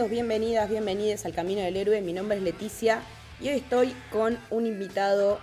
Bienvenidos, bienvenidas, bienvenidas al Camino del Héroe. Mi nombre es Leticia y hoy estoy con un invitado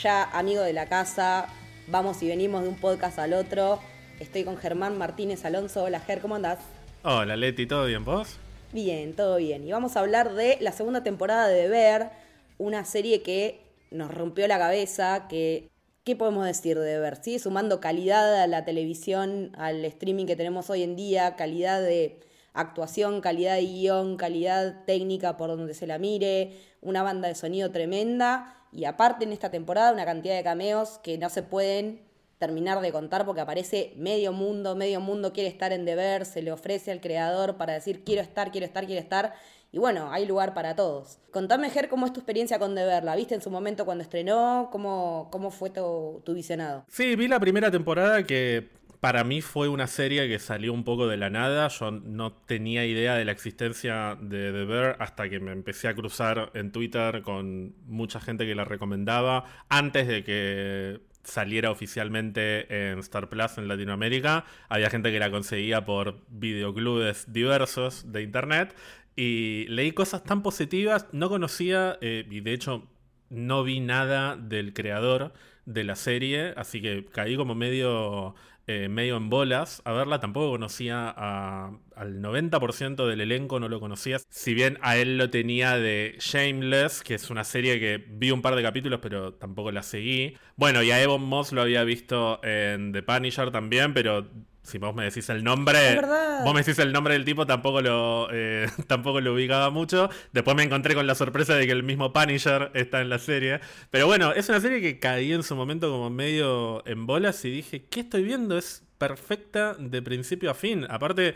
ya amigo de la casa. Vamos y venimos de un podcast al otro. Estoy con Germán Martínez Alonso. Hola Ger, ¿cómo andás? Hola Leti, ¿todo bien vos? Bien, todo bien. Y vamos a hablar de la segunda temporada de Ver, una serie que nos rompió la cabeza, que ¿Qué podemos decir de Ver? Sigue sumando calidad a la televisión, al streaming que tenemos hoy en día, calidad de actuación, calidad de guion, calidad técnica por donde se la mire, una banda de sonido tremenda y aparte en esta temporada una cantidad de cameos que no se pueden terminar de contar porque aparece medio mundo, medio mundo quiere estar en deber, se le ofrece al creador para decir quiero estar, quiero estar, quiero estar. Y bueno, hay lugar para todos. Contame, Ger, cómo es tu experiencia con Deber. ¿La viste en su momento cuando estrenó? ¿Cómo, cómo fue tu, tu visionado? Sí, vi la primera temporada que para mí fue una serie que salió un poco de la nada. Yo no tenía idea de la existencia de The Bear hasta que me empecé a cruzar en Twitter con mucha gente que la recomendaba antes de que saliera oficialmente en Star Plus en Latinoamérica. Había gente que la conseguía por videoclubes diversos de internet. Y leí cosas tan positivas, no conocía, eh, y de hecho no vi nada del creador de la serie, así que caí como medio eh, medio en bolas a verla. Tampoco conocía al 90% del elenco, no lo conocía. Si bien a él lo tenía de Shameless, que es una serie que vi un par de capítulos, pero tampoco la seguí. Bueno, y a Evan Moss lo había visto en The Punisher también, pero si vos me decís el nombre, vos me decís el nombre del tipo, tampoco lo, eh, tampoco lo ubicaba mucho. Después me encontré con la sorpresa de que el mismo Punisher está en la serie. Pero bueno, es una serie que caí en su momento como medio en bolas y dije, ¿qué estoy viendo? Es perfecta de principio a fin. Aparte,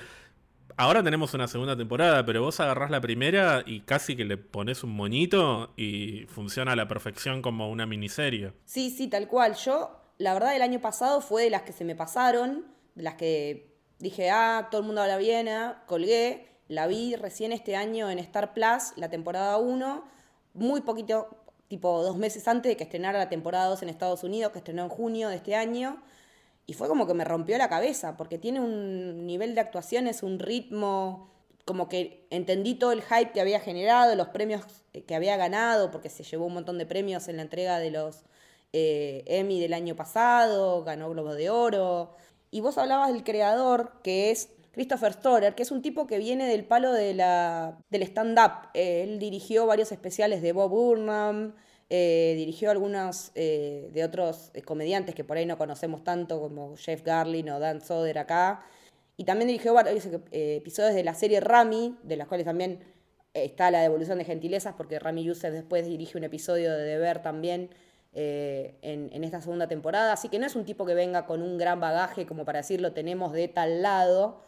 ahora tenemos una segunda temporada, pero vos agarrás la primera y casi que le pones un moñito y funciona a la perfección como una miniserie. Sí, sí, tal cual. Yo, la verdad, el año pasado fue de las que se me pasaron las que dije, ah, todo el mundo habla bien, ah, colgué. La vi recién este año en Star Plus, la temporada 1, muy poquito, tipo dos meses antes de que estrenara la temporada 2 en Estados Unidos, que estrenó en junio de este año. Y fue como que me rompió la cabeza, porque tiene un nivel de actuaciones, un ritmo, como que entendí todo el hype que había generado, los premios que había ganado, porque se llevó un montón de premios en la entrega de los eh, Emmy del año pasado, ganó Globo de Oro. Y vos hablabas del creador, que es Christopher Storer, que es un tipo que viene del palo de la, del stand-up. él dirigió varios especiales de Bob Burnham, eh, dirigió algunos eh, de otros eh, comediantes que por ahí no conocemos tanto, como Jeff Garlin o Dan Soder acá. Y también dirigió varios episodios de la serie Rami, de las cuales también está la devolución de gentilezas, porque Rami Youssef después dirige un episodio de Deber también eh, en, esta segunda temporada. Así que no es un tipo que venga con un gran bagaje como para decir lo tenemos de tal lado,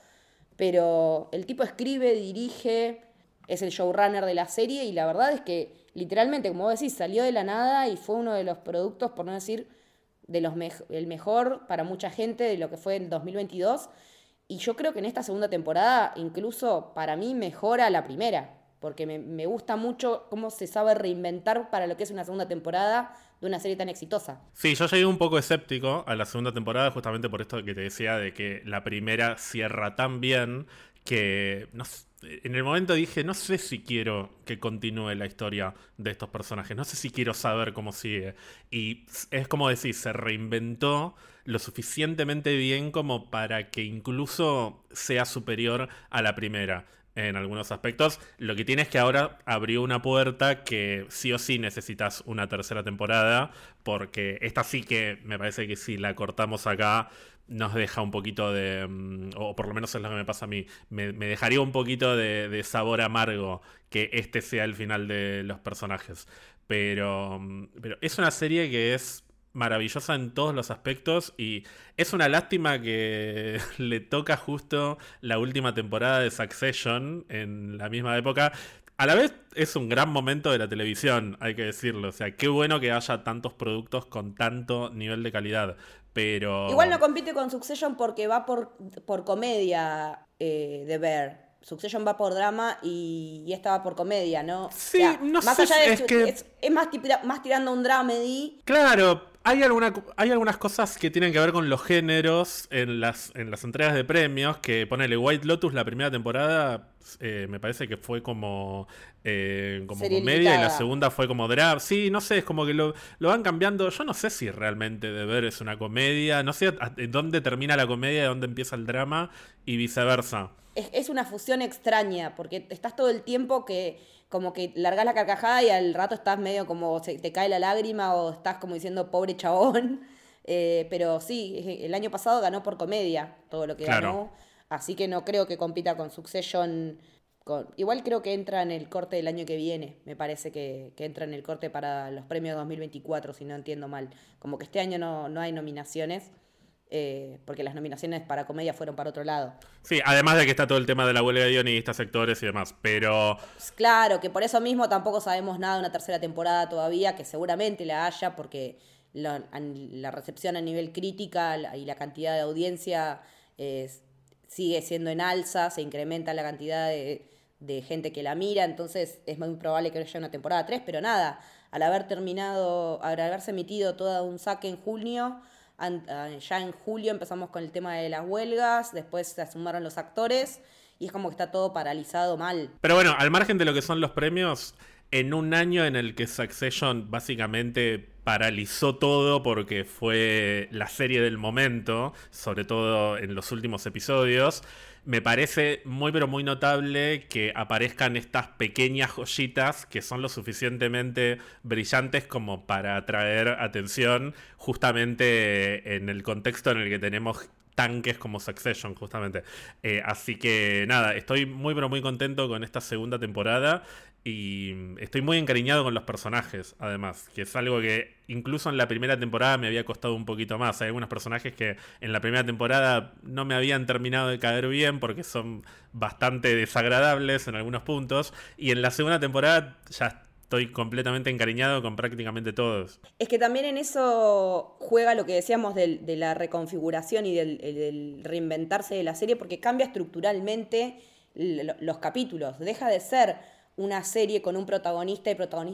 pero el tipo escribe, dirige, es el showrunner de la serie y la verdad es que literalmente, como vos decís, salió de la nada y fue uno de los productos, por no decir de los el mejor para mucha gente de lo que fue en 2022. Y yo creo que en esta segunda temporada incluso para mí mejora la primera porque me, gusta mucho cómo se sabe reinventar para lo que es una segunda temporada de una serie tan exitosa. Sí, yo llegué un poco escéptico a la segunda temporada justamente por esto que te decía de que la primera cierra tan bien que en el momento dije, no sé si quiero que continúe la historia de estos personajes, no sé si quiero saber cómo sigue. Y es como decir, se reinventó lo suficientemente bien como para que incluso sea superior a la primera en algunos aspectos. Lo que tiene es que ahora abrió una puerta que sí o sí necesitas una tercera temporada, porque esta sí que me parece que si la cortamos acá nos deja un poquito de, mm, o por lo menos es lo que me pasa a mí, me, dejaría un poquito de, de, sabor amargo que este sea el final de los personajes. Pero, mm, pero es una serie que es maravillosa en todos los aspectos y es una lástima que le toca justo la última temporada de Succession en la misma época A la vez es un gran momento de la televisión, hay que decirlo. O sea, qué bueno que haya tantos productos con tanto nivel de calidad. Pero. Igual no compite con Succession porque va por, por comedia eh, de ver. Succession va por drama y, esta va por comedia, ¿no? Sí, no más sé, allá de es que- es, es más, tip- más tirando un dramedy. Claro, hay, alguna, hay algunas cosas que tienen que ver con los géneros en las, en las entregas de premios. Que ponele White Lotus, la primera temporada, eh, me parece que fue como, eh, como Serie comedia y la segunda fue como drama. Sí, no sé, es como que lo, lo van cambiando. Yo no sé si realmente de ver es una comedia. No sé dónde termina la comedia y dónde empieza el drama y viceversa. Es, es una fusión extraña porque estás todo el tiempo que como que largas la carcajada y al rato estás medio como se te cae la lágrima o estás como diciendo pobre chabón. Eh, pero sí, el año pasado ganó por comedia todo lo que Claro. ganó. Así que no creo que compita con Succession. Con... Igual creo que entra en el corte del año que viene. Me parece que, que entra en el corte para los premios 2024, si no entiendo mal. Como que este año no, no hay nominaciones. Eh, porque las nominaciones para comedia fueron para otro lado. Sí, además de que está todo el tema de la huelga de guionistas, sectores y demás. Pero Pues Claro, que por eso mismo tampoco sabemos nada de una tercera temporada todavía, que seguramente la haya, porque la, an- la recepción a nivel crítica y la cantidad de audiencia sigue siendo en alza, se incrementa la cantidad de, de gente que la mira, entonces es muy probable que haya una temporada 3, pero nada, al haber terminado, al haberse emitido todo un saque en junio, ya en julio empezamos con el tema de las huelgas, después se sumaron los actores y es como que está todo paralizado mal. Pero bueno, al margen de lo que son los premios, en un año en el que Succession básicamente paralizó todo porque fue la serie del momento, sobre todo en los últimos episodios, me parece muy pero muy notable que aparezcan estas pequeñas joyitas que son lo suficientemente brillantes como para atraer atención justamente en el contexto en el que tenemos tanques como Succession, justamente. Eh, así que nada, estoy muy pero muy contento con esta segunda temporada y estoy muy encariñado con los personajes, además, que es algo que incluso en la primera temporada me había costado un poquito más. Hay algunos personajes que en la primera temporada no me habían terminado de caer bien porque son bastante desagradables en algunos puntos y en la segunda temporada ya estoy completamente encariñado con prácticamente todos. Es que también en eso juega lo que decíamos de la reconfiguración y del, el- del reinventarse de la serie, porque cambia estructuralmente los capítulos. Deja de ser una serie con un protagonista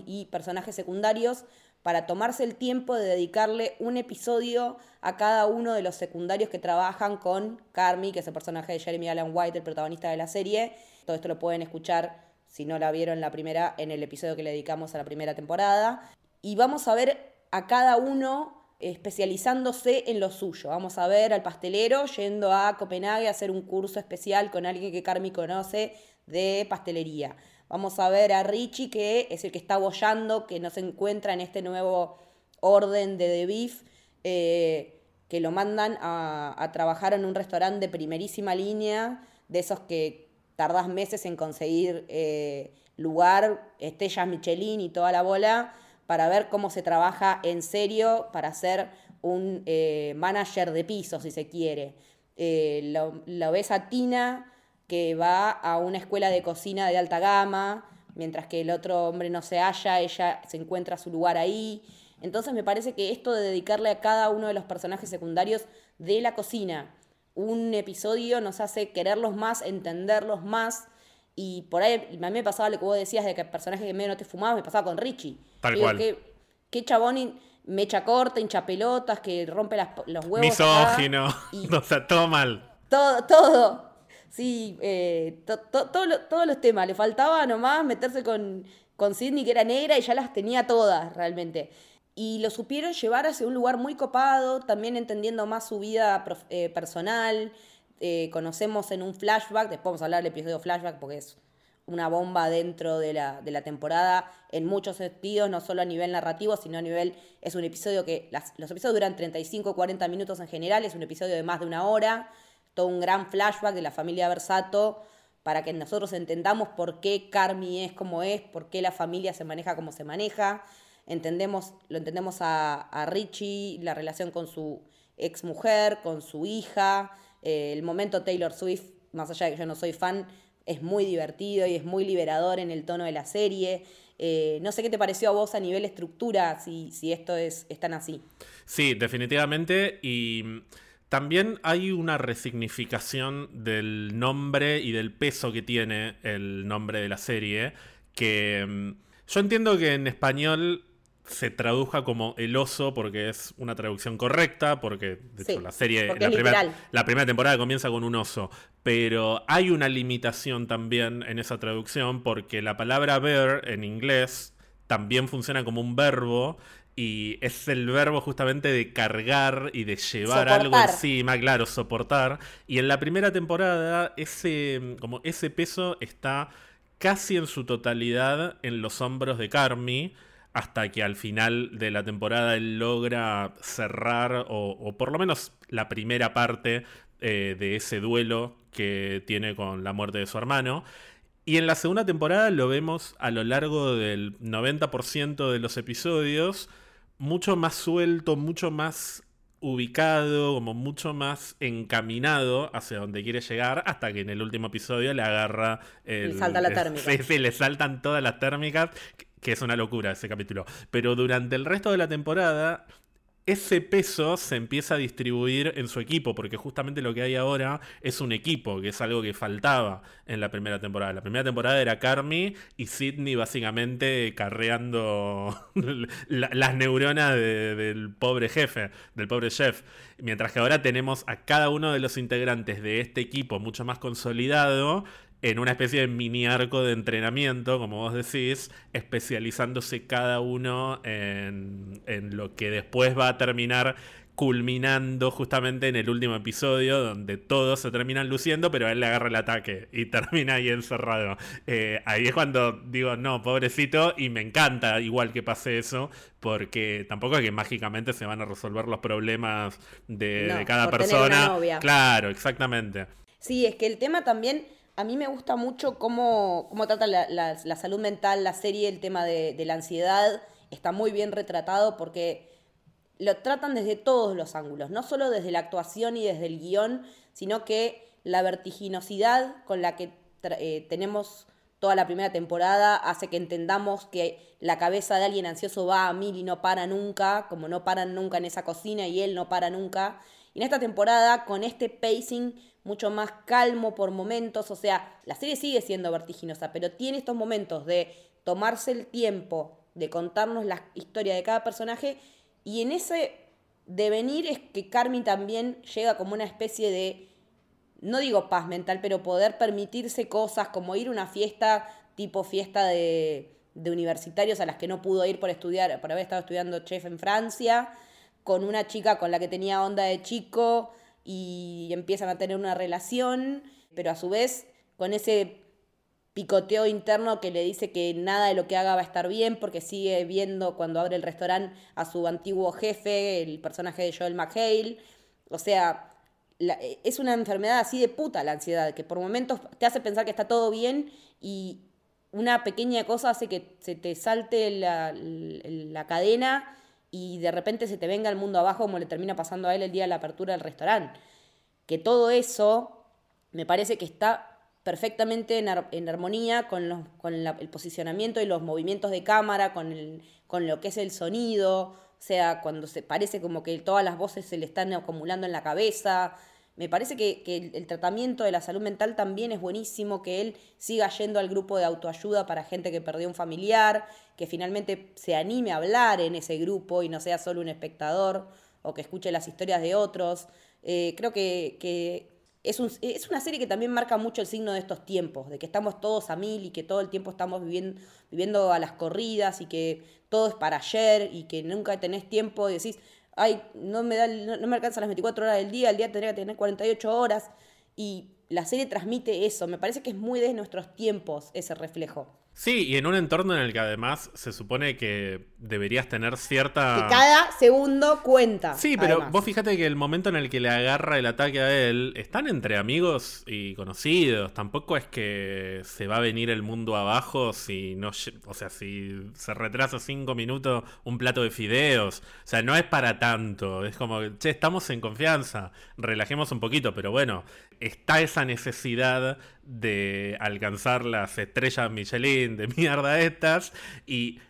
y, personajes secundarios para tomarse el tiempo de dedicarle un episodio a cada uno de los secundarios que trabajan con Carmi, que es el personaje de Jeremy Allen White, el protagonista de la serie. Todo esto lo pueden escuchar si no la vieron la primera, en el episodio que le dedicamos a la primera temporada. Y vamos a ver a cada uno especializándose en lo suyo. Vamos a ver al pastelero yendo a Copenhague a hacer un curso especial con alguien que Carmi conoce de pastelería. Vamos a ver a Richie, que es el que está bollando, que no se encuentra en este nuevo orden de The Beef, eh, que lo mandan a, trabajar en un restaurante de primerísima línea, de esos que tardás meses en conseguir eh, lugar, estrellas Michelin y toda la bola, para ver cómo se trabaja en serio para ser un eh, manager de piso, si se quiere. Lo ves a Tina, que va a una escuela de cocina de alta gama, mientras que el otro hombre no se halla, ella se encuentra su lugar ahí. Entonces me parece que esto de dedicarle a cada uno de los personajes secundarios de la cocina un episodio nos hace quererlos más, entenderlos más. Y por ahí a mí me pasaba lo que vos decías de que el personaje que medio no te fumaba, me pasaba con Richie. Tal Digo, cual. Qué, qué chabón mecha corta, hincha pelotas, que rompe las- los huevos. acá. Misógino, Y o sea, todo mal. todo, todo. Sí, eh, todos los temas. Le faltaba nomás meterse con, con Sidney, que era negra, y ya las tenía todas realmente. Y lo supieron llevar hacia un lugar muy copado, también entendiendo más su vida prof- eh, personal. Eh, conocemos en un flashback, después vamos a hablar del episodio flashback porque es una bomba dentro de la, de la temporada en muchos sentidos, no solo a nivel narrativo, sino a nivel, es un episodio que, las- los episodios duran 35 o 40 minutos en general, es un episodio de más de una hora, todo un gran flashback de la familia Versato para que nosotros entendamos por qué Carmi es como es, por qué la familia se maneja como se maneja, entendemos, lo entendemos a, Richie, la relación con su ex mujer, con su hija, eh, el momento Taylor Swift, más allá de que yo no soy fan, es muy divertido y es muy liberador en el tono de la serie. Eh, no sé qué te pareció a vos a nivel estructura, si, si esto es, es tan así. Sí, definitivamente. Y también hay una resignificación del nombre y del peso que tiene el nombre de la serie. Que mm, yo entiendo que en español se traduja como el oso porque es una traducción correcta, porque de hecho la serie, la primera, la primera, temporada comienza con un oso, pero hay una limitación también en esa traducción porque la palabra bear en inglés también funciona como un verbo y es el verbo justamente de cargar y de llevar algo encima, claro, soportar. Y en la primera temporada ese, como ese peso está casi en su totalidad en los hombros de Carmi hasta que al final de la temporada él logra cerrar o, por lo menos la primera parte eh, de ese duelo que tiene con la muerte de su hermano. Y en la segunda temporada lo vemos a lo largo del 90% de los episodios mucho más suelto, mucho más ubicado, como mucho más encaminado hacia donde quiere llegar, hasta que en el último episodio le agarra el... Le salta la térmica. Sí, le saltan todas las térmicas que es una locura ese capítulo. Pero durante el resto de la temporada, ese peso se empieza a distribuir en su equipo, porque justamente lo que hay ahora es un equipo, que es algo que faltaba en la primera temporada. La primera temporada era Carmi y Sidney básicamente carreando las neuronas del pobre jefe, del pobre chef. Mientras que ahora tenemos a cada uno de los integrantes de este equipo mucho más consolidado en una especie de mini arco de entrenamiento, como vos decís, especializándose cada uno en, lo que después va a terminar culminando justamente en el último episodio donde todos se terminan luciendo, pero él le agarra el ataque y termina ahí encerrado. Eh, ahí es cuando digo, no, pobrecito, y me encanta igual que pase eso, porque tampoco es que mágicamente se van a resolver los problemas de, cada persona. Claro, exactamente. Sí, es que el tema también a mí me gusta mucho cómo, cómo trata la, salud mental, la serie, el tema de, la ansiedad. Está muy bien retratado porque lo tratan desde todos los ángulos, no solo desde la actuación y desde el guion, sino que la vertiginosidad con la que eh, tenemos toda la primera temporada hace que entendamos que la cabeza de alguien ansioso va a mil y no para nunca, como no paran nunca en esa cocina y él no para nunca. Y en esta temporada, con este pacing mucho más calmo por momentos, o sea, la serie sigue siendo vertiginosa, pero tiene estos momentos de tomarse el tiempo de contarnos la historia de cada personaje y en ese devenir es que Carmen también llega como una especie de, no digo paz mental, pero poder permitirse cosas como ir a una fiesta tipo fiesta de, de universitarios a las que no pudo ir por estudiar, por haber estado estudiando chef en Francia, con una chica con la que tenía onda de chico, y empiezan a tener una relación, pero a su vez con ese picoteo interno que le dice que nada de lo que haga va a estar bien porque sigue viendo cuando abre el restaurante a su antiguo jefe, el personaje de Joel McHale. O sea, es una enfermedad así de puta la ansiedad, que por momentos te hace pensar que está todo bien y una pequeña cosa hace que se te salte la, la cadena y de repente se te venga el mundo abajo como le termina pasando a él el día de la apertura del restaurante. Que todo eso me parece que está perfectamente en, armonía con, el posicionamiento y los movimientos de cámara, con, con lo que es el sonido, o sea, cuando se parece como que todas las voces se le están acumulando en la cabeza, me parece que, el, tratamiento de la salud mental también es buenísimo, que él siga yendo al grupo de autoayuda para gente que perdió un familiar, que finalmente se anime a hablar en ese grupo y no sea solo un espectador o que escuche las historias de otros. Eh, creo que, es, es, una serie que también marca mucho el signo de estos tiempos, de que estamos todos a mil y que todo el tiempo estamos viviendo, viviendo a las corridas y que todo es para ayer y que nunca tenés tiempo y decís, ay, no me, da, no, me alcanzan las 24 horas del día, el día tendría que tener 48 horas. Y la serie transmite eso. Me parece que es muy de nuestros tiempos ese reflejo. Sí, y en un entorno en el que además se supone que deberías tener cierta... Que cada segundo cuenta. Sí, pero vos fíjate que el momento en el que le agarra el ataque a él, están entre amigos y conocidos. Tampoco es que se va a venir el mundo abajo si no... O sea, si se retrasa cinco minutos un plato de fideos. O sea, no es para tanto. Es como, che, estamos en confianza. Relajemos un poquito, pero bueno, está esa necesidad de alcanzar las estrellas Michelin de mierda estas. Y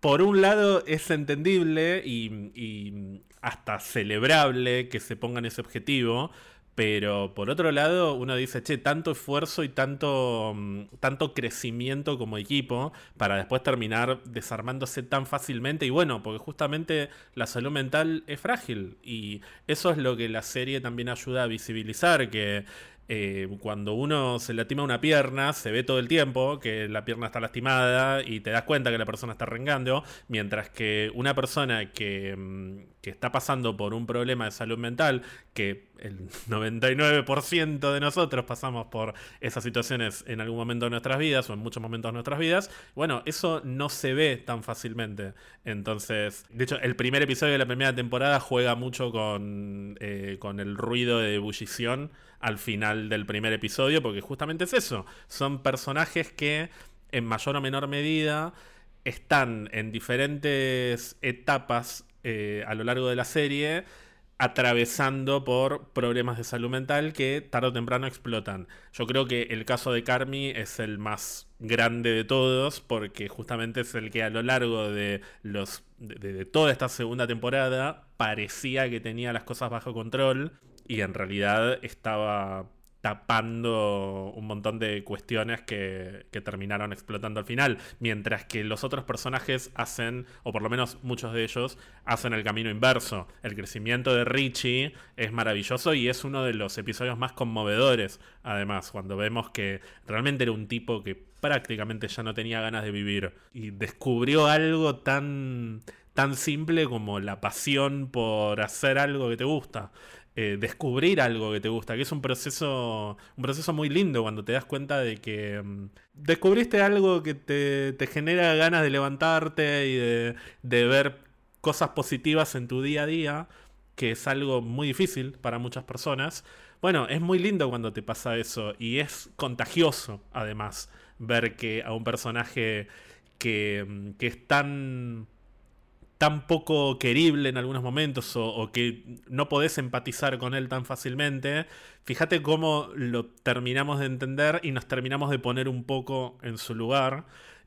por un lado es entendible y, hasta celebrable que se pongan ese objetivo, pero por otro lado, uno dice, che, tanto esfuerzo y tanto, mm, tanto crecimiento como equipo para después terminar desarmándose tan fácilmente. Y bueno, porque justamente la salud mental es frágil. Y eso es lo que la serie también ayuda a visibilizar, que eh, cuando uno se lastima una pierna, se ve todo el tiempo que la pierna está lastimada y te das cuenta que la persona está rengando, mientras que una persona que, mm, que está pasando por un problema de salud mental, que el 99% de nosotros pasamos por esas situaciones en algún momento de nuestras vidas o en muchos momentos de nuestras vidas, bueno, eso no se ve tan fácilmente. Entonces, de hecho, el primer episodio de la primera temporada juega mucho con, eh, con el ruido de ebullición al final del primer episodio, porque justamente es eso, son personajes que en mayor o menor medida están en diferentes etapas eh, a lo largo de la serie atravesando por problemas de salud mental que tarde o temprano explotan. Yo creo que el caso de Carmi es el más grande de todos porque justamente es el que a lo largo de los de toda esta segunda temporada parecía que tenía las cosas bajo control y en realidad estaba tapando un montón de cuestiones que, terminaron explotando al final, mientras que los otros personajes hacen, o por lo menos muchos de ellos, hacen el camino inverso. El crecimiento de Richie es maravilloso y es uno de los episodios más conmovedores, además, cuando vemos que realmente era un tipo que prácticamente ya no tenía ganas de vivir y descubrió algo tan tan simple como la pasión por hacer algo que te gusta. Eh, descubrir algo que te gusta, que es un proceso, un proceso muy lindo cuando te das cuenta de que mm, descubriste algo que te, genera ganas de levantarte y de, de ver cosas positivas en tu día a día, que es algo muy difícil para muchas personas. Bueno, es muy lindo cuando te pasa eso y es contagioso además ver que a un personaje que, mm, que es tan tan poco querible en algunos momentos o, que no podés empatizar con él tan fácilmente, fíjate cómo lo terminamos de entender y nos terminamos de poner un poco en su lugar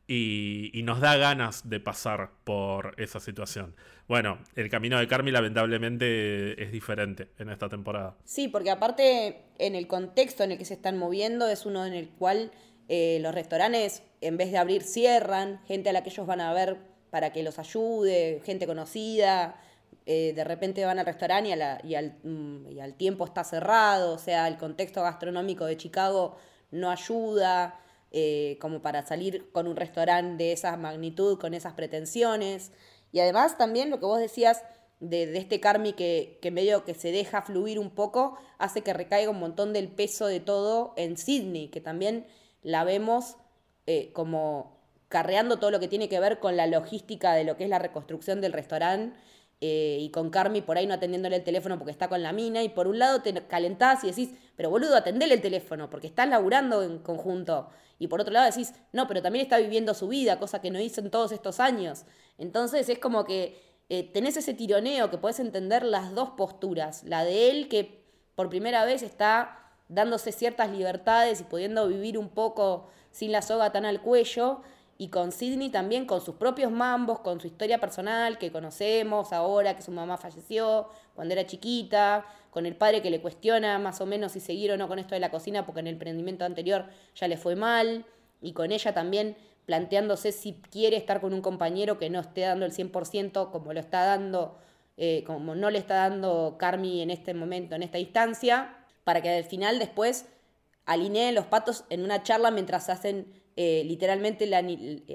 y, nos da ganas de pasar por esa situación. Bueno, el camino de Carmi lamentablemente es diferente en esta temporada. Sí, porque aparte en el contexto en el que se están moviendo es uno en el cual eh, los restaurantes en vez de abrir cierran, gente a la que ellos van a ver para que los ayude, gente conocida, eh, de repente van al restaurante y, mm, y, al, tiempo está cerrado, o sea, el contexto gastronómico de Chicago no ayuda eh, como para salir con un restaurante de esa magnitud, con esas pretensiones. Y además también lo que vos decías de, este Carmi que, que, medio que se deja fluir un poco, hace que recaiga un montón del peso de todo en Sydney, que también la vemos eh, como carreando todo lo que tiene que ver con la logística de lo que es la reconstrucción del restaurante. Eh, y con Carmi por ahí no atendiéndole el teléfono porque está con la mina, y por un lado te calentás y decís, pero boludo, atendele el teléfono porque estás laburando en conjunto, y por otro lado decís, no, pero también está viviendo su vida, cosa que no hizo en todos estos años. Entonces es como que eh, tenés ese tironeo que puedes entender las dos posturas, la de él que por primera vez está dándose ciertas libertades y pudiendo vivir un poco sin la soga tan al cuello, y con Sidney también con sus propios mambos, con su historia personal que conocemos ahora, que su mamá falleció cuando era chiquita, con el padre que le cuestiona más o menos si seguir o no con esto de la cocina porque en el emprendimiento anterior ya le fue mal, y con ella también planteándose si quiere estar con un compañero que no esté dando el 100% como lo está dando, eh, como no le está dando Carmi en este momento, en esta instancia, para que al final después alineen los patos en una charla mientras hacen eh, literalmente la,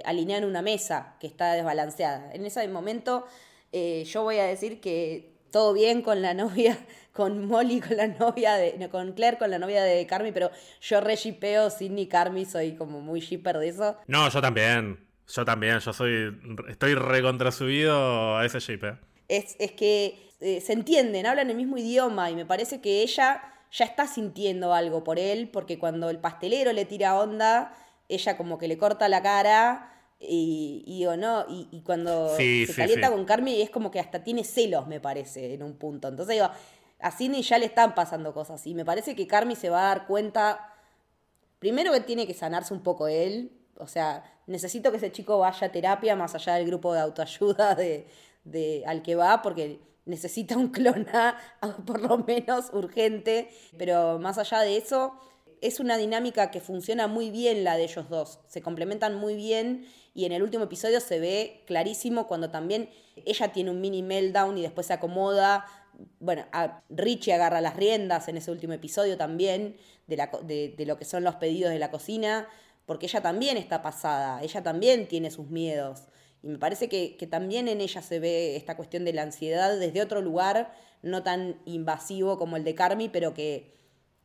alinean una mesa que está desbalanceada. En ese momento eh, yo voy a decir que todo bien con la novia, con Molly, con la novia de, con Claire, con la novia de Carmi, pero yo re shipeo Sidney Carmi, soy como muy shipper de eso. No, yo también. Yo también, yo soy, estoy recontrasubido a ese ship. Es, es que eh, se entienden, hablan el mismo idioma y me parece que ella ya está sintiendo algo por él, porque cuando el pastelero le tira onda, ella como que le corta la cara y, y no, y, cuando se calienta con Carmen es como que hasta tiene celos, me parece, en un punto. Entonces digo, a Sidney ya le están pasando cosas y me parece que Carmen se va a dar cuenta primero que tiene que sanarse un poco él, o sea, necesito que ese chico vaya a terapia más allá del grupo de autoayuda de, de al que va, porque necesita un clona, por lo menos urgente, pero más allá de eso, es una dinámica que funciona muy bien la de ellos dos, se complementan muy bien y en el último episodio se ve clarísimo cuando también ella tiene un mini meltdown y después se acomoda. Bueno, a Richie agarra las riendas en ese último episodio también de, la, de, lo que son los pedidos de la cocina, porque ella también está pasada, ella también tiene sus miedos. Y me parece que, que, también en ella se ve esta cuestión de la ansiedad desde otro lugar, no tan invasivo como el de Carmi, pero que,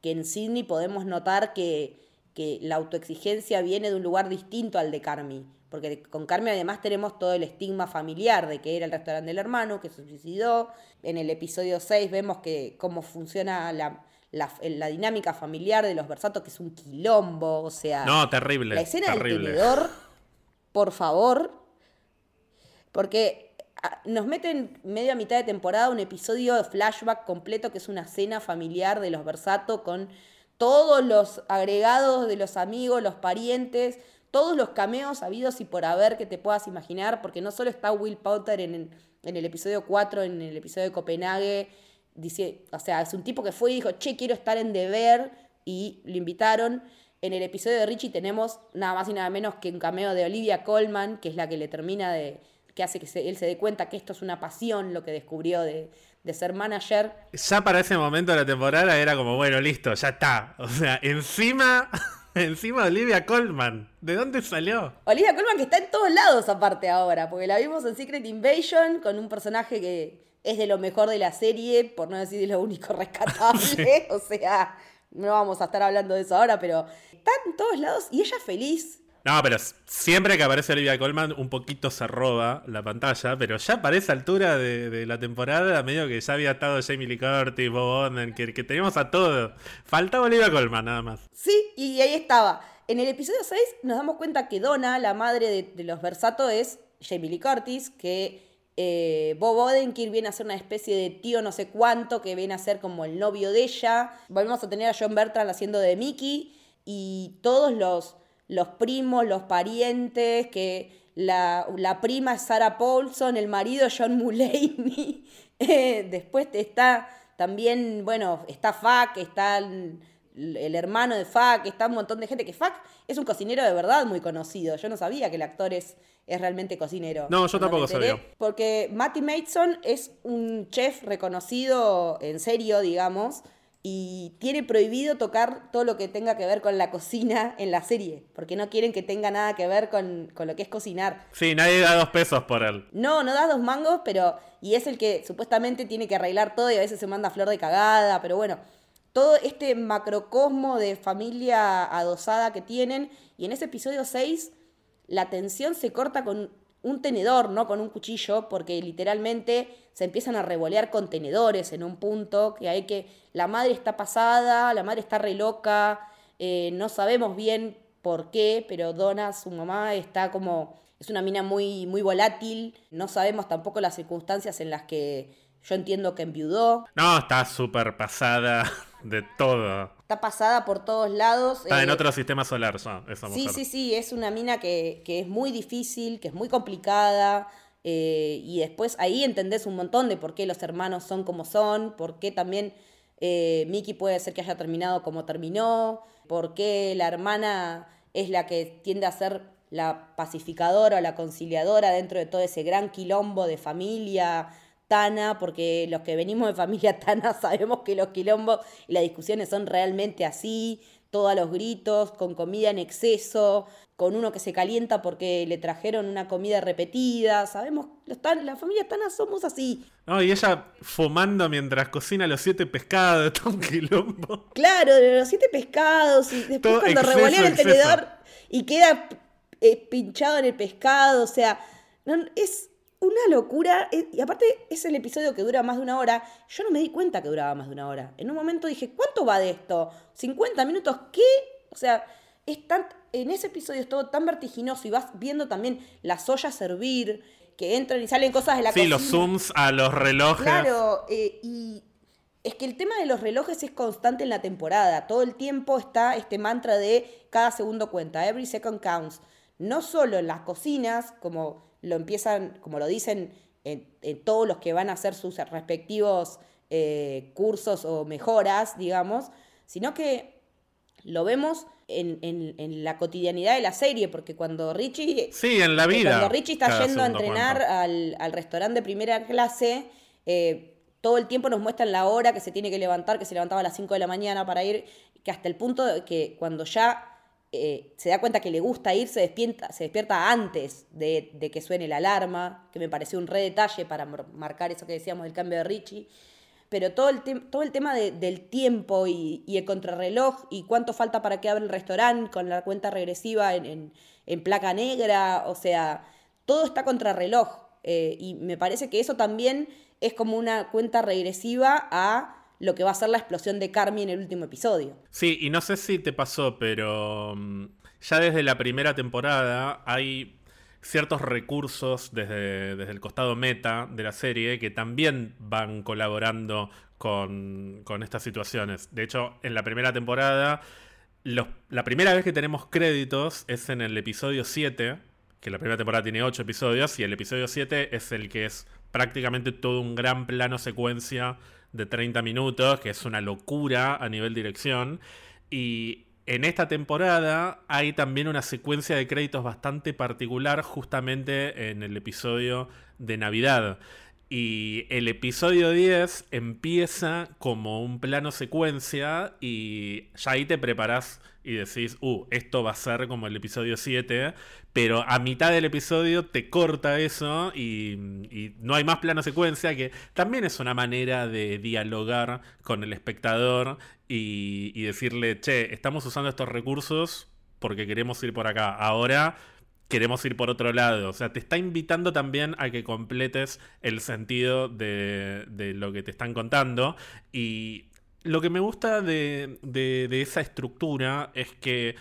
que en Sydney podemos notar que, que la autoexigencia viene de un lugar distinto al de Carmi. Porque con Carmi además tenemos todo el estigma familiar de que era el restaurante del hermano, que se suicidó. En el episodio 6 vemos que cómo funciona la, la, la, dinámica familiar de los Versatos, que es un quilombo, o sea... No, terrible. La escena terrible. del tenedor, por favor, porque nos meten medio a mitad de temporada un episodio de flashback completo que es una cena familiar de los Versato con todos los agregados de los amigos, los parientes, todos los cameos habidos y por haber que te puedas imaginar, porque no solo está Will Potter en, en el episodio 4, en el episodio de Copenhague, dice, o sea, es un tipo que fue y dijo, che, quiero estar en deber, y lo invitaron. En el episodio de Richie tenemos nada más y nada menos que un cameo de Olivia Colman, que es la que le termina de, que hace que se, él se dé cuenta que esto es una pasión, lo que descubrió de, de, ser manager. Ya para ese momento de la temporada era como, bueno, listo, ya está. O sea, encima, encima Olivia Colman. ¿De dónde salió? Olivia Colman que está en todos lados aparte ahora, porque la vimos en Secret Invasion con un personaje que es de lo mejor de la serie, por no decir de lo único rescatable. Sí. O sea, no vamos a estar hablando de eso ahora, pero está en todos lados y ella feliz no, pero siempre que aparece Olivia Colman, un poquito se roba la pantalla, pero ya para esa altura de, la temporada, medio que ya había estado Jamie Lee Curtis, Bob Oden, que, teníamos a todo. Faltaba Olivia Colman, nada más. Sí, y ahí estaba. En el episodio 6 nos damos cuenta que Donna, la madre de, de los Versato, es Jamie Lee Curtis, que eh, Bob Odenkirk viene a ser una especie de tío no sé cuánto, que viene a ser como el novio de ella. Volvemos a tener a John Bertrand haciendo de Mickey, y todos los los primos, los parientes, que la, la prima es Sarah Paulson, el marido John Mulaney. Eh, después está también, bueno, está Fack, está el, el, hermano de Fack, está un montón de gente. Que Fack es un cocinero de verdad muy conocido. Yo no sabía que el actor es, es realmente cocinero. No, yo tampoco sabía. Porque Matty Mason es un chef reconocido en serio, digamos y tiene prohibido tocar todo lo que tenga que ver con la cocina en la serie, porque no quieren que tenga nada que ver con, con, lo que es cocinar. Sí, nadie da dos pesos por él. No, no da dos mangos, pero... Y es el que supuestamente tiene que arreglar todo y a veces se manda flor de cagada, pero bueno, todo este macrocosmo de familia adosada que tienen, y en ese episodio 6 la tensión se corta con un tenedor, no con un cuchillo, porque literalmente se empiezan a revolear contenedores en un punto, que hay que, la madre está pasada, la madre está re loca, eh, no sabemos bien por qué, pero Donna, su mamá, está como, es una mina muy, muy volátil, no sabemos tampoco las circunstancias en las que yo entiendo que enviudó. No, está súper pasada de todo. Está pasada por todos lados. Está eh, en otro sistema solar, ¿no? esa mujer. Sí, sí, sí, es una mina que, que es muy difícil, que es muy complicada. Eh, y después ahí entendés un montón de por qué los hermanos son como son, por qué también eh, Mickey puede ser que haya terminado como terminó, por qué la hermana es la que tiende a ser la pacificadora o la conciliadora dentro de todo ese gran quilombo de familia Tana, porque los que venimos de familia Tana sabemos que los quilombos y las discusiones son realmente así, todos los gritos, con comida en exceso, con uno que se calienta porque le trajeron una comida repetida, sabemos, los tan, la familia Tana somos así. No, y ella fumando mientras cocina los siete pescados, todo un quilombo. Claro, los siete pescados, y después todo cuando revolea el tenedor y queda eh, pinchado en el pescado, o sea, no, es una locura. Eh, y aparte es el episodio que dura más de una hora. Yo no me di cuenta que duraba más de una hora. En un momento dije, ¿cuánto va de esto? ¿50 minutos? ¿Qué? O sea, es tan, en ese episodio es todo tan vertiginoso y vas viendo también las ollas servir, que entran y salen cosas de la sí, cocina. Sí, los zooms a los relojes. Claro, eh, y Es que el tema de los relojes es constante en la temporada. Todo el tiempo está este mantra de cada segundo cuenta, every second counts. No solo en las cocinas, como lo empiezan, como lo dicen en, todos los que van a hacer sus respectivos eh, cursos o mejoras, digamos, sino que lo vemos en, la cotidianidad de la serie, porque cuando Richie. Sí, en la vida. Cuando Richie está yendo a entrenar al, restaurante de primera clase, eh, todo el tiempo nos muestran la hora que se tiene que levantar, que se levantaba a las 5 de la mañana para ir, que hasta el punto de que cuando ya eh, se da cuenta que le gusta ir, se despierta, se despierta antes de, que suene la alarma, que me pareció un re detalle para marcar eso que decíamos del cambio de Richie pero todo el, todo el tema del tiempo y, el contrarreloj y cuánto falta para que abra el restaurante con la cuenta regresiva en, placa negra, o sea, todo está contrarreloj. Eh, y me parece que eso también es como una cuenta regresiva a lo que va a ser la explosión de Carmi en el último episodio. Sí, y no sé si te pasó, pero mm, ya desde la primera temporada hay ciertos recursos desde, el costado meta de la serie que también van colaborando con, estas situaciones. De hecho, en la primera temporada, la primera vez que tenemos créditos es en el episodio 7, que la primera temporada tiene 8 episodios, y el episodio 7 es el que es prácticamente todo un gran plano secuencia de 30 minutos, que es una locura a nivel dirección. Y en esta temporada hay también una secuencia de créditos bastante particular justamente en el episodio de Navidad. Y el episodio 10 empieza como un plano secuencia y ya ahí te preparas y decís, uh, esto va a ser como el episodio 7, pero a mitad del episodio te corta eso y, no hay más plano secuencia, que también es una manera de dialogar con el espectador y, y decirle, che, estamos usando estos recursos porque queremos ir por acá. Ahora queremos ir por otro lado. O sea, te está invitando también a que completes el sentido de, de lo que te están contando. Y lo que me gusta de, esa estructura es que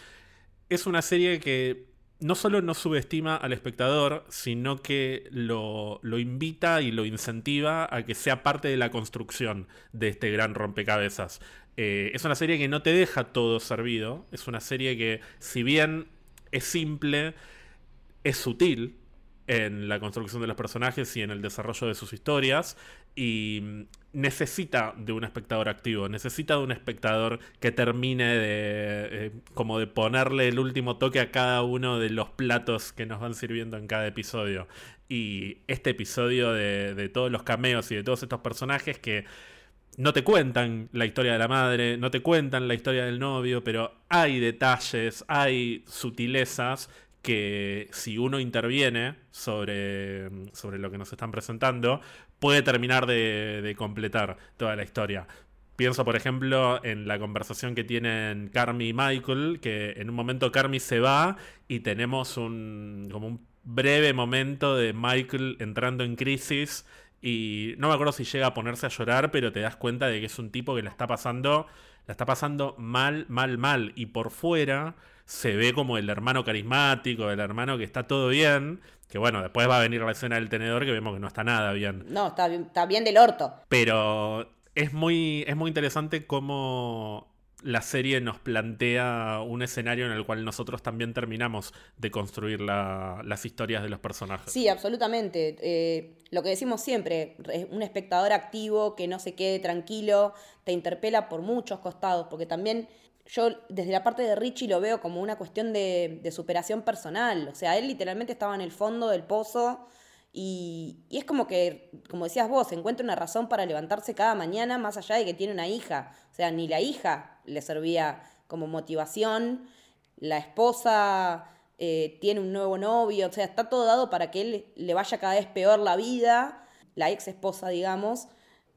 es una serie que no solo no subestima al espectador, sino que lo, invita y lo incentiva a que sea parte de la construcción de este gran rompecabezas. Eh, es una serie que no te deja todo servido, es una serie que si bien es simple, es sutil en la construcción de los personajes y en el desarrollo de sus historias y necesita de un espectador activo, necesita de un espectador que termine de eh, como de ponerle el último toque a cada uno de los platos que nos van sirviendo en cada episodio. Y este episodio de, de todos los cameos y de todos estos personajes que no te cuentan la historia de la madre, no te cuentan la historia del novio, pero hay detalles, hay sutilezas que si uno interviene sobre, sobre lo que nos están presentando, puede terminar de, completar toda la historia. Pienso, por ejemplo, en la conversación que tienen Carmi y Michael, que en un momento Carmi se va y tenemos un, como un breve momento de Michael entrando en crisis y no me acuerdo si llega a ponerse a llorar, pero te das cuenta de que es un tipo que la está pasando, la está pasando mal, mal, mal. Y por fuera se ve como el hermano carismático, el hermano que está todo bien. Que bueno, después va a venir la escena del tenedor que vemos que no está nada bien. No, está bien, está bien del orto. Pero es muy, es muy interesante cómo la serie nos plantea un escenario en el cual nosotros también terminamos de construir las historias de los personajes. Sí, absolutamente. Eh, lo que decimos siempre, un espectador activo que no se quede tranquilo, te interpela por muchos costados, porque también yo desde la parte de Richie lo veo como una cuestión de, superación personal. O sea, él literalmente estaba en el fondo del pozo y, es como que, como decías vos, encuentra una razón para levantarse cada mañana más allá de que tiene una hija. O sea, ni la hija le servía como motivación, la esposa eh, tiene un nuevo novio, o sea, está todo dado para que él le vaya cada vez peor la vida, la ex esposa, digamos,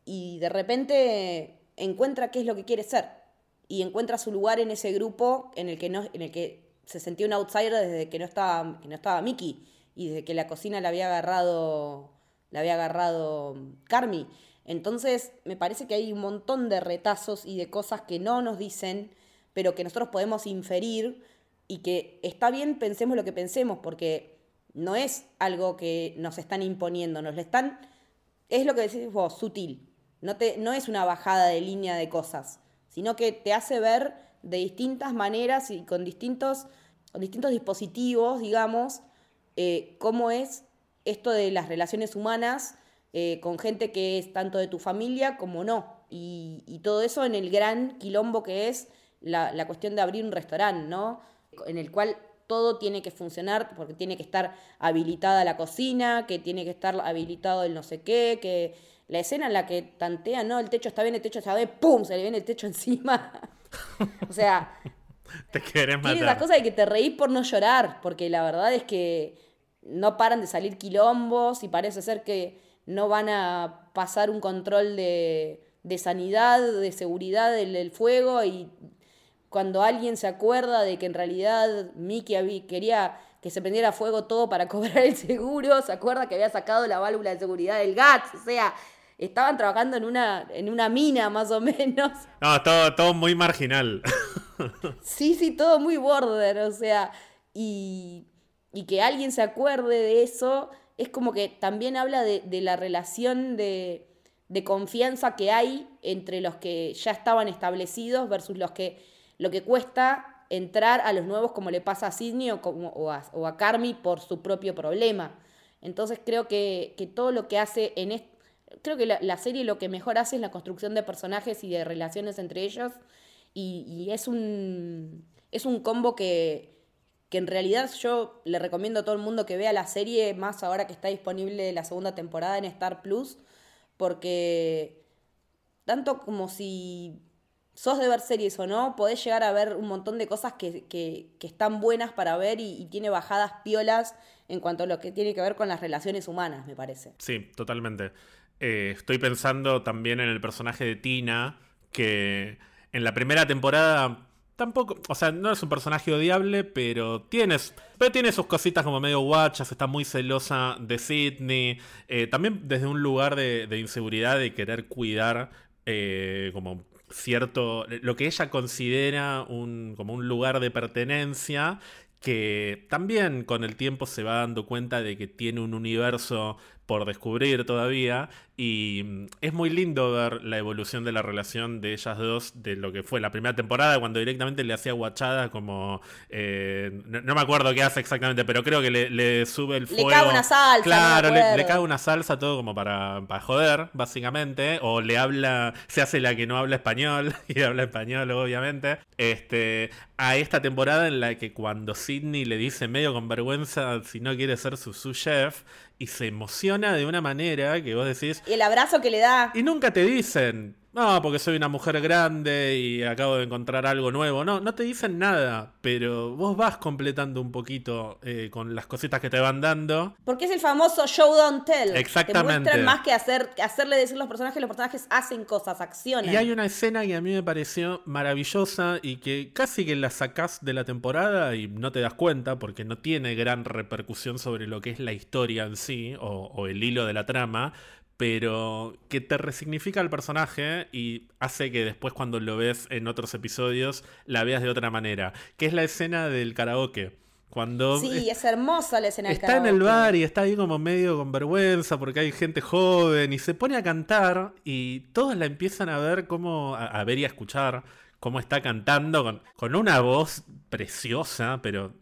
y de repente encuentra qué es lo que quiere ser y encuentra su lugar en ese grupo en el que, no, en el que se sentía un outsider desde que no estaba, no estaba Mickey y desde que la cocina la había agarrado, la había agarrado Carmi. Entonces, me parece que hay un montón de retazos y de cosas que no nos dicen, pero que nosotros podemos inferir y que está bien pensemos lo que pensemos, porque no es algo que nos están imponiendo, nos lo están, es lo que decís vos, sutil. No, te, no es una bajada de línea de cosas, sino que te hace ver de distintas maneras y con distintos, con distintos dispositivos, digamos, eh, cómo es esto de las relaciones humanas eh, con gente que es tanto de tu familia como no. Y, todo eso en el gran quilombo que es la, la cuestión de abrir un restaurante, ¿no? En el cual todo tiene que funcionar porque tiene que estar habilitada la cocina, que tiene que estar habilitado el no sé qué, que la escena en la que tantea, no, el techo está bien, el techo está bien, ¡pum! se le viene el techo encima. o sea, te querés matar. Tiene esa cosa de que te reís por no llorar, porque la verdad es que no paran de salir quilombos y parece ser que no van a pasar un control de, de sanidad, de seguridad del fuego y cuando alguien se acuerda de que en realidad Mickey quería que se prendiera fuego todo para cobrar el seguro, se acuerda que había sacado la válvula de seguridad del GATS, o sea, estaban trabajando en una, en una mina más o menos. No, todo, todo muy marginal. sí, sí, todo muy border, o sea, y, y que alguien se acuerde de eso, es como que también habla de, de la relación de, de confianza que hay entre los que ya estaban establecidos versus los que lo que cuesta entrar a los nuevos como le pasa a Sidney o, como, o, a, Carmi por su propio problema. Entonces creo que, todo lo que hace en este, creo que la, serie lo que mejor hace es la construcción de personajes y de relaciones entre ellos y, es un es un combo que, que en realidad yo le recomiendo a todo el mundo que vea la serie más ahora que está disponible la segunda temporada en Star Plus porque tanto como si sos de ver series o no, podés llegar a ver un montón de cosas que, están buenas para ver y, tiene bajadas piolas en cuanto a lo que tiene que ver con las relaciones humanas, me parece. Sí, totalmente. Eh, estoy pensando también en el personaje de Tina, que en la primera temporada tampoco, o sea, no es un personaje odiable, pero tienes, pero tiene sus cositas como medio guachas, está muy celosa de Sidney, eh, también desde un lugar de, inseguridad, de querer cuidar eh, como cierto, lo que ella considera un, como un lugar de pertenencia, que también con el tiempo se va dando cuenta de que tiene un universo por descubrir todavía y mm, es muy lindo ver la evolución de la relación de ellas dos, de lo que fue la primera temporada, cuando directamente le hacía guachada como... Eh, no, me acuerdo qué hace exactamente, pero creo que le, sube el fuego. Le cae una salsa. Claro, le, cae una salsa todo como para, para joder, básicamente. O le habla, se hace la que no habla español y habla español, obviamente. Este, a esta temporada en la que cuando Sidney le dice medio con vergüenza si no quiere ser su, su chef, y se emociona de una manera que vos decís. Y el abrazo que le da. Y nunca te dicen, no, porque soy una mujer grande y acabo de encontrar algo nuevo. No, no te dicen nada, pero vos vas completando un poquito eh, con las cositas que te van dando. Porque es el famoso show don't tell. Exactamente. Te muestran más que, hacer, hacerle decir a los personajes, los personajes hacen cosas, acciones. Y hay una escena que a mí me pareció maravillosa y que casi que la sacás de la temporada y no te das cuenta porque no tiene gran repercusión sobre lo que es la historia en sí o, o el hilo de la trama pero que te resignifica el personaje y hace que después cuando lo ves en otros episodios la veas de otra manera, que es la escena del karaoke. Cuando sí, es hermosa la escena del Está en el bar y está ahí como medio con vergüenza porque hay gente joven y se pone a cantar y todos la empiezan a ver como, a, ver y a escuchar cómo está cantando con, con una voz preciosa, pero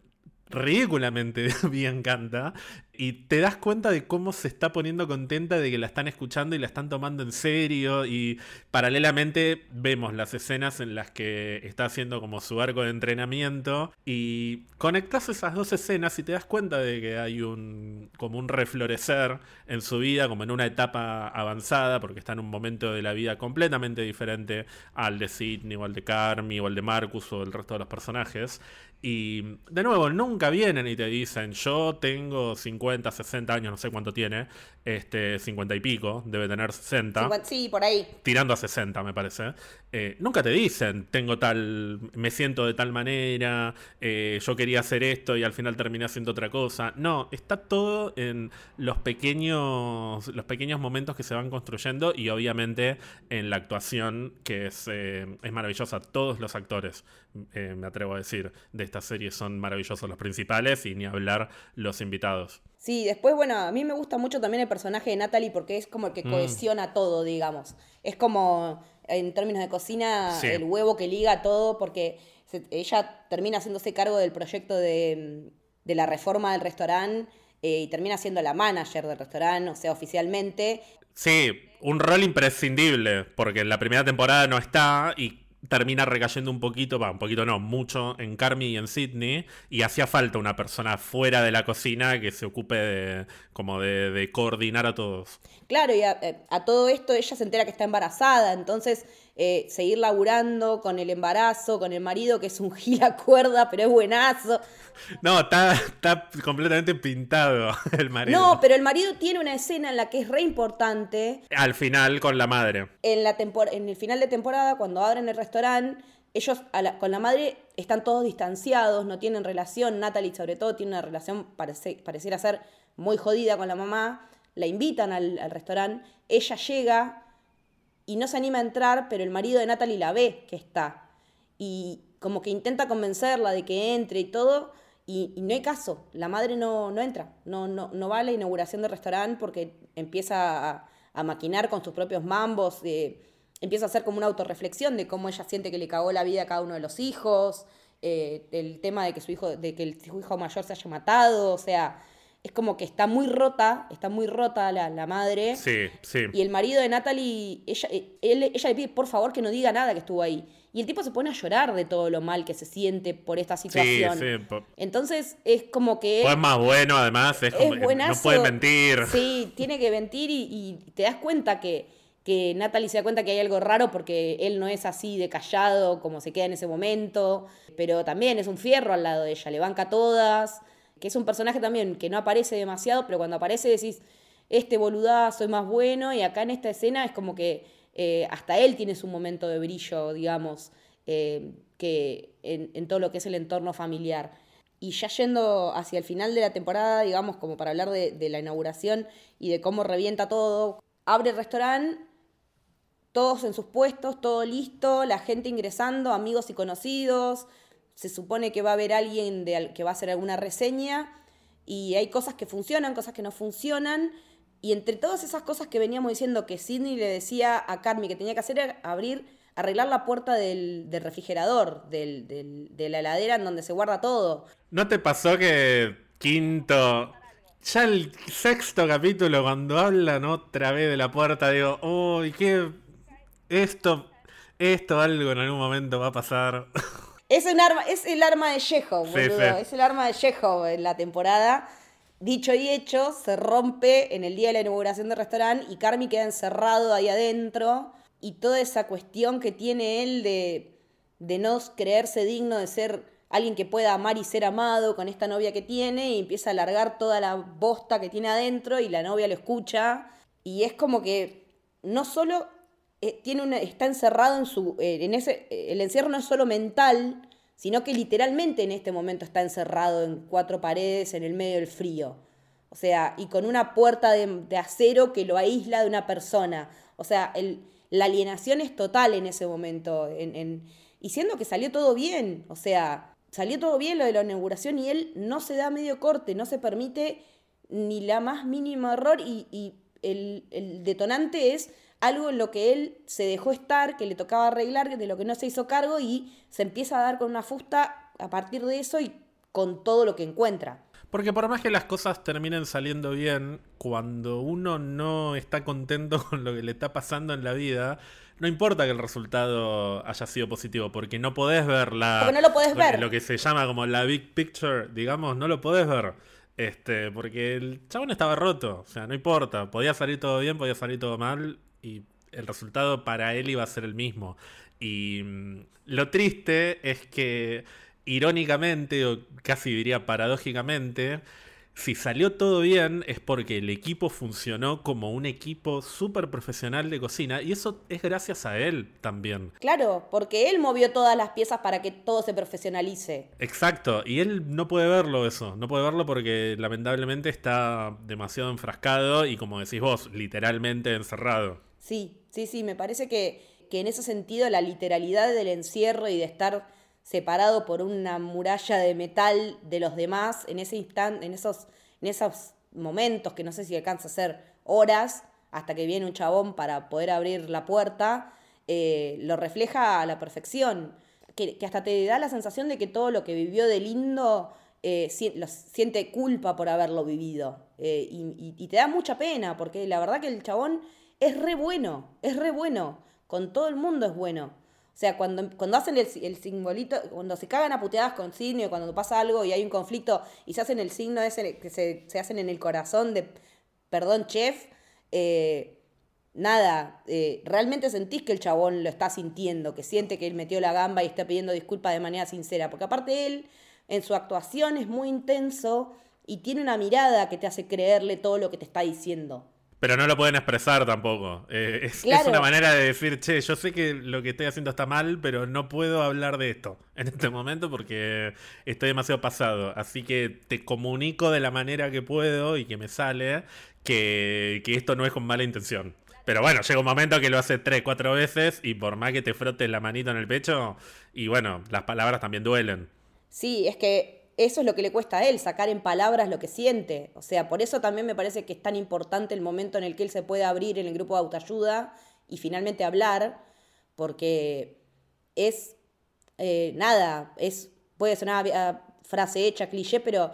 ridículamente bien canta y te das cuenta de cómo se está poniendo contenta de que la están escuchando y la están tomando en serio y paralelamente vemos las escenas en las que está haciendo como su arco de entrenamiento y conectas esas dos escenas y te das cuenta de que hay un como un reflorecer en su vida como en una etapa avanzada porque está en un momento de la vida completamente diferente al de Sidney o al de Carmi o al de Marcus o el resto de los personajes. Y de nuevo, nunca vienen y te dicen, yo tengo 50, 60 años, no sé cuánto tiene, este 50 y pico, debe tener 60. sí, por ahí. Tirando a 60, me parece. Eh, nunca te dicen, tengo tal, me siento de tal manera, eh, yo quería hacer esto y al final terminé haciendo otra cosa. No, está todo en los pequeños, los pequeños momentos que se van construyendo y obviamente en la actuación que es, eh, es maravillosa. Todos los actores, me atrevo a decir, de esta serie son maravillosos los principales y ni hablar los invitados. Sí, después, bueno, a mí me gusta mucho también el personaje de Natalie porque es como el que Mm. cohesiona todo, digamos. Es como, en términos de cocina, Sí. el huevo que liga todo porque se- ella termina haciéndose cargo del proyecto de, de la reforma del restaurante eh, y termina siendo la manager del restaurante, o sea, oficialmente. Sí, un rol imprescindible, porque en la primera temporada no está y termina recayendo un poquito, va, un poquito no, mucho en Carmi y en Sydney, y hacía falta una persona fuera de la cocina que se ocupe de, como de, de coordinar a todos. Claro, y a, eh, a todo esto ella se entera que está embarazada, entonces eh, seguir laburando con el embarazo, con el marido que es un gila cuerda, pero es buenazo. No, está, está completamente pintado el marido. No, pero el marido tiene una escena en la que es re importante. Al final con la madre. En, la en el final de temporada, cuando abren el restaurante, ellos a la- con la madre están todos distanciados, no tienen relación. Natalie, sobre todo, tiene una relación, parece, pareciera ser muy jodida con la mamá. La invitan al, al restaurante. Ella llega y no se anima a entrar, pero el marido de Natalie la ve que está. Y como que intenta convencerla de que entre y todo. Y, no hay caso, la madre no, no entra, no, no, no va a la inauguración del restaurante porque empieza a, a maquinar con sus propios mambos, eh, empieza a hacer como una autorreflexión de cómo ella siente que le cagó la vida a cada uno de los hijos, eh, el tema de que su hijo, de que el, su hijo mayor se haya matado, o sea, es como que está muy rota, está muy rota la, la madre. Sí, sí. Y el marido de Natalie, ella, eh, él- ella le pide por favor que no diga nada que estuvo ahí. Y el tipo se pone a llorar de todo lo mal que se siente por esta Sí, situación. sí. po- Entonces es como que... Pues más bueno, además, es buenazo. no puede mentir. Sí, tiene que mentir y, y te das cuenta que, que Natalie se da cuenta que hay algo raro porque él no es así de callado como se queda en ese momento, pero también es un fierro al lado de ella, le banca todas, que es un personaje también que no aparece demasiado, pero cuando aparece decís, este boludazo es más bueno y acá en esta escena es como que eh, hasta él tiene su momento de brillo, digamos, eh, que en, todo lo que es el entorno familiar. Y ya yendo hacia el final de la temporada, digamos, como para hablar de la inauguración y de cómo revienta todo, abre el restaurante, todos en sus puestos, todo listo, la gente ingresando, amigos y conocidos, se supone que va a haber alguien de, que va a hacer alguna reseña y hay cosas que funcionan, cosas que no funcionan. Y entre todas esas cosas que veníamos diciendo que Sidney le decía a Carmi que tenía que hacer era abrir, arreglar la puerta del, del refrigerador, del- del- de la heladera en donde se guarda todo. ¿No te pasó que quinto, ya el sexto capítulo, cuando hablan otra vez de la puerta, digo, uy, qué. Esto, esto algo en algún momento va a pasar. Es, un arma, es el arma de Sí, sí. Es el arma de Chekhov en la temporada. Dicho y hecho, se rompe en el día de la inauguración del restaurante y Carmi queda encerrado ahí adentro. Y toda esa cuestión que tiene él de, de no creerse digno de ser alguien que pueda amar y ser amado con esta novia que tiene y empieza a alargar toda la bosta que tiene adentro y la novia lo escucha. Y es como que no solo eh, tiene está encerrado en su. eh, en ese, eh, el encierro no es solo mental, sino que literalmente en este momento está encerrado en cuatro paredes en el medio del frío. O sea, y con una puerta de, acero que lo aísla de una persona. O sea, el, la alienación es total en ese momento. En, y siendo que salió todo bien. O sea, salió todo bien lo de la inauguración y él no se da medio corte, no se permite ni la más mínimo error y, el detonante es algo en lo que él se dejó estar, que le tocaba arreglar, de lo que no se hizo cargo y se empieza a dar con una fusta a partir de eso y con todo lo que encuentra. Porque por más que las cosas terminen saliendo bien, cuando uno no está contento con lo que le está pasando en la vida, no importa que el resultado haya sido positivo, porque no podés ver la. Porque no lo podés ver. Lo que se llama como la big picture, digamos, no lo podés ver. Este, porque el chabón estaba roto. O sea, no importa. Podía salir todo bien, podía salir todo mal. Y el resultado para él iba a ser el mismo. Y mm, lo triste es que, irónicamente, o casi diría paradójicamente, si salió todo bien es porque el equipo funcionó como un equipo súper profesional de cocina. Y eso es gracias a él también. Claro, porque él movió todas las piezas para que todo se profesionalice. Exacto, y él no puede verlo eso, no puede verlo porque lamentablemente está demasiado enfrascado y como decís vos, literalmente encerrado. Sí, sí, sí, me parece que, que en ese sentido la literalidad del encierro y de estar separado por una muralla de metal de los demás en ese instante, en esos, en esos momentos, que no sé si alcanza a ser horas, hasta que viene un chabón para poder abrir la puerta, eh, lo refleja a la perfección. Que, hasta te da la sensación de que todo lo que vivió de lindo eh, siente culpa por haberlo vivido. Eh, y, y, te da mucha pena, porque la verdad que el chabón es re bueno, es re bueno. Con todo el mundo es bueno. O sea, cuando, cuando hacen el, el, simbolito, cuando se cagan a puteadas con signo, cuando pasa algo y hay un conflicto y se hacen el signo ese que se, se hacen en el corazón de perdón, chef, eh, nada, eh, realmente sentís que el chabón lo está sintiendo, que siente que él metió la gamba y está pidiendo disculpas de manera sincera, porque aparte él en su actuación es muy intenso y tiene una mirada que te hace creerle todo lo que te está diciendo. Pero no lo pueden expresar tampoco. Eh, es, una manera de decir, che, yo sé que lo que estoy haciendo está mal, pero no puedo hablar de esto en este momento porque estoy demasiado pasado. Así que te comunico de la manera que puedo y que me sale que, que esto no es con mala intención. Pero bueno, llega un momento que lo hace tres, cuatro veces y por más que te frotes la manito en el pecho, y bueno, las palabras también duelen. Sí, es que eso es lo que le cuesta a él, sacar en palabras lo que siente. O sea, por eso también me parece que es tan importante el momento en el que él se puede abrir en el grupo de autoayuda y finalmente hablar, porque es eh, nada, es puede una frase hecha, cliché, pero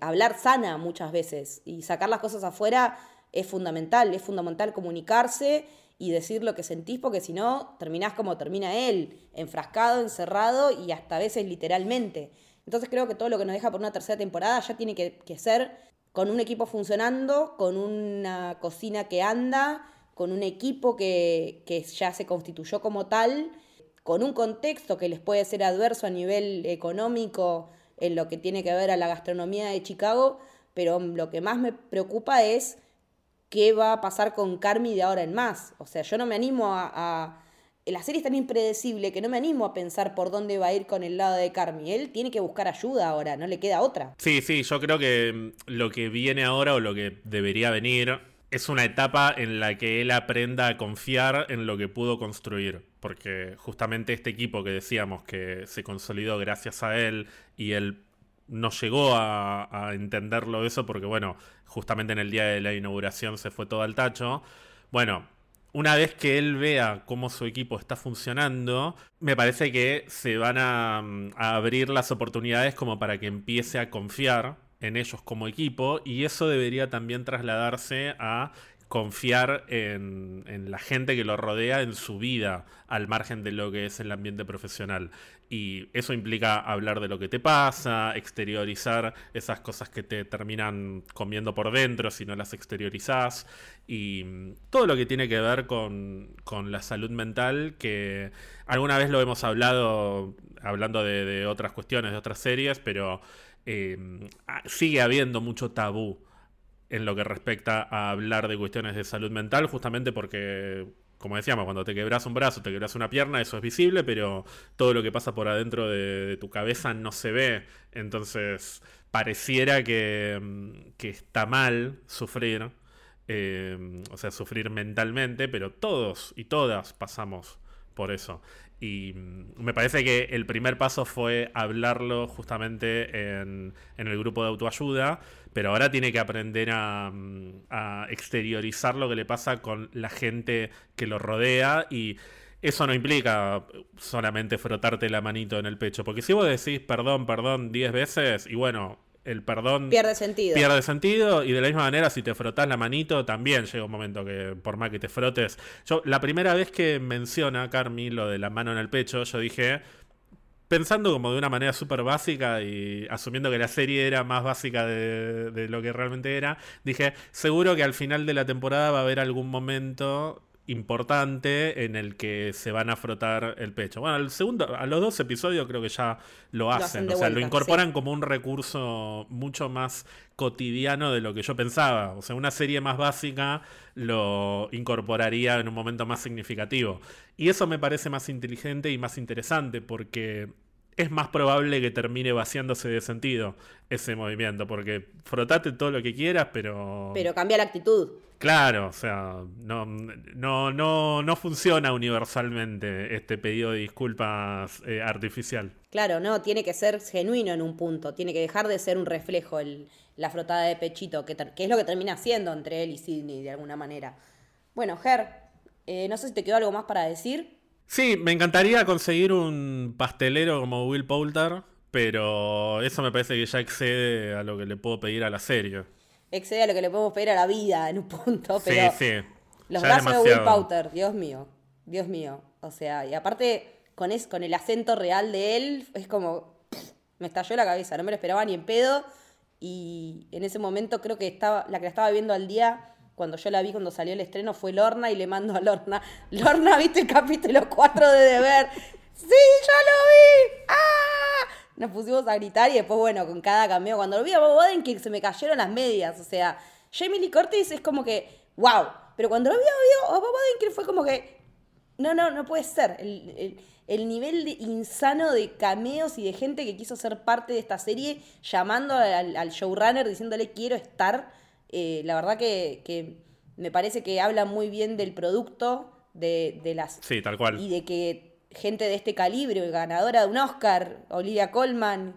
hablar sana muchas veces y sacar las cosas afuera es fundamental, es fundamental comunicarse y decir lo que sentís, porque si no, terminás como termina él, enfrascado, encerrado y hasta a veces literalmente. Entonces creo que todo lo que nos deja por una tercera temporada ya tiene que, ser con un equipo funcionando, con una cocina que anda, con un equipo que, ya se constituyó como tal, con un contexto que les puede ser adverso a nivel económico en lo que tiene que ver a la gastronomía de Chicago, pero lo que más me preocupa es qué va a pasar con Carmi de ahora en más. O sea, yo no me animo a la serie es tan impredecible que no me animo a pensar por dónde va a ir con el lado de Carmi. Él tiene que buscar ayuda ahora, no le queda otra. Sí, sí, yo creo que mm, lo que viene ahora o lo que debería venir es una etapa en la que él aprenda a confiar en lo que pudo construir. Porque justamente este equipo que decíamos que se consolidó gracias a él y él no llegó a, entenderlo eso porque, bueno, justamente en el día de la inauguración se fue todo al tacho. Bueno, una vez que él vea cómo su equipo está funcionando, me parece que se van a, abrir las oportunidades como para que empiece a confiar en ellos como equipo y eso debería también trasladarse a confiar en, la gente que lo rodea en su vida, al margen de lo que es el ambiente profesional. Y eso implica hablar de lo que te pasa, exteriorizar esas cosas que te terminan comiendo por dentro si no las exteriorizás. Y mm, todo lo que tiene que ver con, la salud mental, que alguna vez lo hemos hablado, hablando de, otras cuestiones, de otras series, pero eh, sigue habiendo mucho tabú en lo que respecta a hablar de cuestiones de salud mental, justamente porque, como decíamos, cuando te quebras un brazo, te quebras una pierna, eso es visible, pero todo lo que pasa por adentro de, tu cabeza no se ve. Entonces, pareciera que, que está mal sufrir, eh, o sea, sufrir mentalmente, pero todos y todas pasamos por eso. Y mm, me parece que el primer paso fue hablarlo justamente en, el grupo de autoayuda, pero ahora tiene que aprender mm, a, exteriorizar lo que le pasa con la gente que lo rodea y eso no implica solamente frotarte la manito en el pecho, porque si vos decís perdón, perdón 10 veces y bueno, el perdón pierde sentido. Pierde sentido y de la misma manera si te frotas la manito también llega un momento que por más que te frotes. Yo la primera vez que menciona Carmi lo de la mano en el pecho, yo dije pensando como de una manera súper básica y asumiendo que la serie era más básica de, de, lo que realmente era, dije, seguro que al final de la temporada va a haber algún momento importante en el que se van a frotar el pecho. Bueno, al segundo, a los dos episodios creo que ya lo hacen, o sea, lo incorporan como un recurso mucho más cotidiano de lo que yo pensaba. O sea, una serie más básica lo incorporaría en un momento más significativo. Y eso me parece más inteligente y más interesante porque es más probable que termine vaciándose de sentido ese movimiento, porque frotate todo lo que quieras, pero... Pero cambia la actitud. Claro, o sea, no, no, no, no funciona universalmente este pedido de disculpas eh, artificial. Claro, no, tiene que ser genuino en un punto, tiene que dejar de ser un reflejo el, la frotada de pechito, que, que, es lo que termina siendo entre él y Sidney de alguna manera. Bueno, Ger, eh, no sé si te quedó algo más para decir. Sí, me encantaría conseguir un pastelero como Will Poulter, pero eso me parece que ya excede a lo que le puedo pedir a la serie. Excede a lo que le podemos pedir a la vida en un punto, pero... Sí, sí. Los brazos de Will Poulter, Dios mío, Dios mío. O sea, y aparte con, es, con el acento real de él, es como, me estalló la cabeza, no me lo esperaba ni en pedo. Y en ese momento creo que estaba, la que la estaba viendo al día, cuando yo la vi cuando salió el estreno, fue Lorna y le mando a Lorna, Lorna, ¿viste el capítulo 4 de Deber? ¡Sí, yo lo vi! ¡Ah! Nos pusimos a gritar y después, bueno, con cada cameo, cuando lo vi a Bob que se me cayeron las medias, o sea, Jamie Lee Curtis es como que, wow, pero cuando lo vi a Bob Odenkirk fue como que, no, no, no puede ser. El, nivel de insano de cameos y de gente que quiso ser parte de esta serie, llamando al, showrunner, diciéndole quiero estar. Eh, la verdad que, me parece que habla muy bien del producto, de, las... Sí, tal cual. Y de que gente de este calibre, ganadora de un Oscar, Olivia Colman,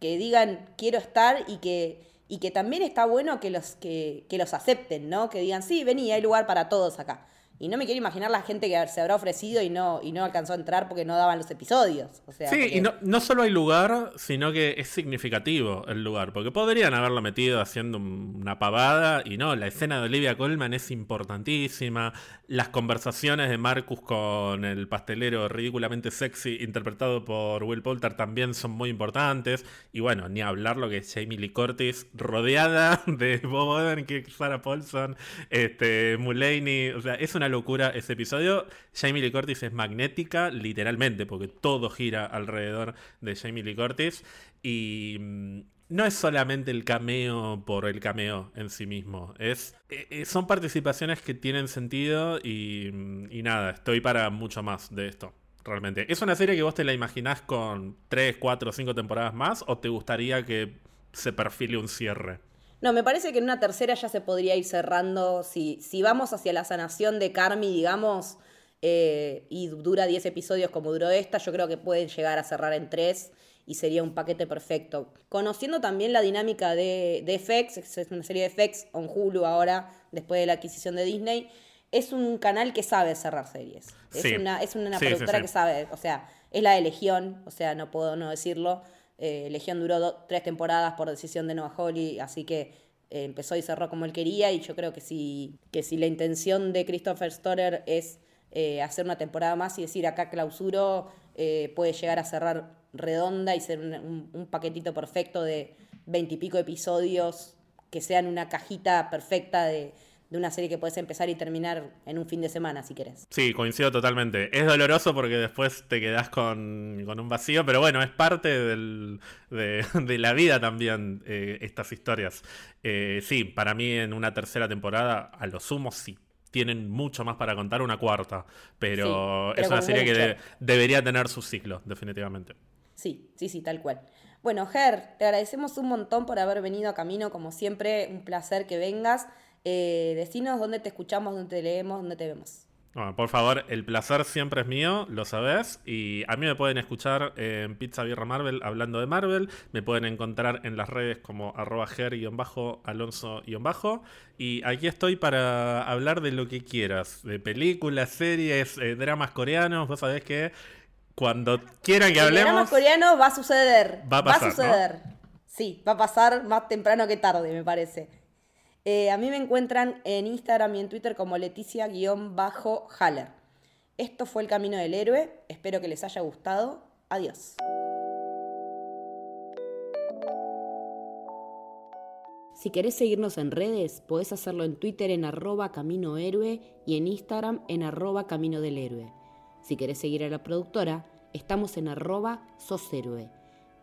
que digan quiero estar y que, y que también está bueno que los, que, que los acepten, ¿no? Que digan, sí, vení, hay lugar para todos acá. Y no me quiero imaginar la gente que se habrá ofrecido y no, y no alcanzó a entrar porque no daban los episodios. O sea, sí, y no, no, solo hay lugar, sino que es significativo el lugar. Porque podrían haberlo metido haciendo una pavada y no, la escena de Olivia Colman es importantísima. Las conversaciones de Marcus con el pastelero ridículamente sexy interpretado por Will Poulter también son muy importantes. Y bueno, ni hablar lo que es Jamie Lee Curtis rodeada de Bob Odenkirk, Sarah Paulson, este, Mulaney. O sea, es una locura ese episodio. Jamie Lee Curtis es magnética, literalmente, porque todo gira alrededor de Jamie Lee Curtis. Y mm, no es solamente el cameo por el cameo en sí mismo. Es, eh, eh, son participaciones que tienen sentido y, mm, y nada, estoy para mucho más de esto realmente. ¿Es una serie que vos te la imaginás con 3, 4, 5 temporadas más o te gustaría que se perfile un cierre? No, me parece que en una tercera ya se podría ir cerrando. Si, si vamos hacia la sanación de Carmi, digamos, eh, y dura 10 episodios como duró esta, yo creo que pueden llegar a cerrar en 3 y sería un paquete perfecto. Conociendo también la dinámica de, de FX, es una serie de FX on Hulu ahora, después de la adquisición de Disney, es un canal que sabe cerrar series. Es una, es una productora que sabe, o sea, es la de Legión, o sea, no puedo no decirlo. Eh, Legión duró tres temporadas por decisión de Noah Holly, así que eh, empezó y cerró como él quería. Y yo creo que si, que si la intención de Christopher Storer es eh, hacer una temporada más y decir acá clausuro, puede llegar a cerrar redonda y ser un, un paquetito perfecto de veintipico episodios que sean una cajita perfecta de, de una serie que puedes empezar y terminar en un fin de semana, si querés. Sí, coincido totalmente. Es doloroso porque después te quedás con, un vacío, pero bueno, es parte del, de, la vida también eh, estas historias. Eh, sí, para mí en una tercera temporada, a lo sumo sí. Tienen mucho más para contar, una cuarta, pero, es una serie que debería tener su ciclo, definitivamente. Sí, sí, sí, tal cual. Bueno, Ger, te agradecemos un montón por haber venido a Camino, como siempre, un placer que vengas. Eh, decinos dónde te escuchamos, dónde te leemos, dónde te vemos. por favor, el placer siempre es mío, lo sabes. Y a mí me pueden escuchar en Pizza Birra Marvel hablando de Marvel. Me pueden encontrar en las redes como arroba ger-alonso-bajo. Y aquí estoy para hablar de lo que quieras. De películas, series, eh, dramas coreanos. Vos sabés que cuando quieran que hablemos... Dramas coreanos va a suceder. Va a pasar. Va a suceder. Sí, va a pasar más temprano que tarde, me parece. Eh, a mí me encuentran en Instagram y en Twitter como Leticia-Haller. Esto fue El Camino del Héroe. Espero que les haya gustado. Adiós. Si querés seguirnos en redes, podés hacerlo en Twitter en arroba Camino Héroe y en Instagram en arroba Camino del Héroe. Si querés seguir a la productora, estamos en arroba Sos Héroe.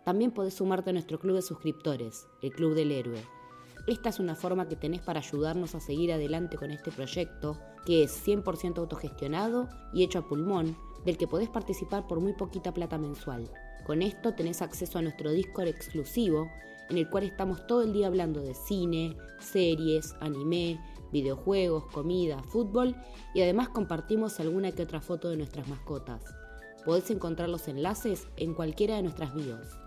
También podés sumarte a nuestro club de suscriptores, el Club del Héroe esta es una forma que tenés para ayudarnos a seguir adelante con este proyecto, que es 100% autogestionado y hecho a pulmón, del que podés participar por muy poquita plata mensual. Con esto tenés acceso a nuestro Discord exclusivo, en el cual estamos todo el día hablando de cine, series, anime, videojuegos, comida, fútbol y además compartimos alguna que otra foto de nuestras mascotas. Podés encontrar los enlaces en cualquiera de nuestras bios.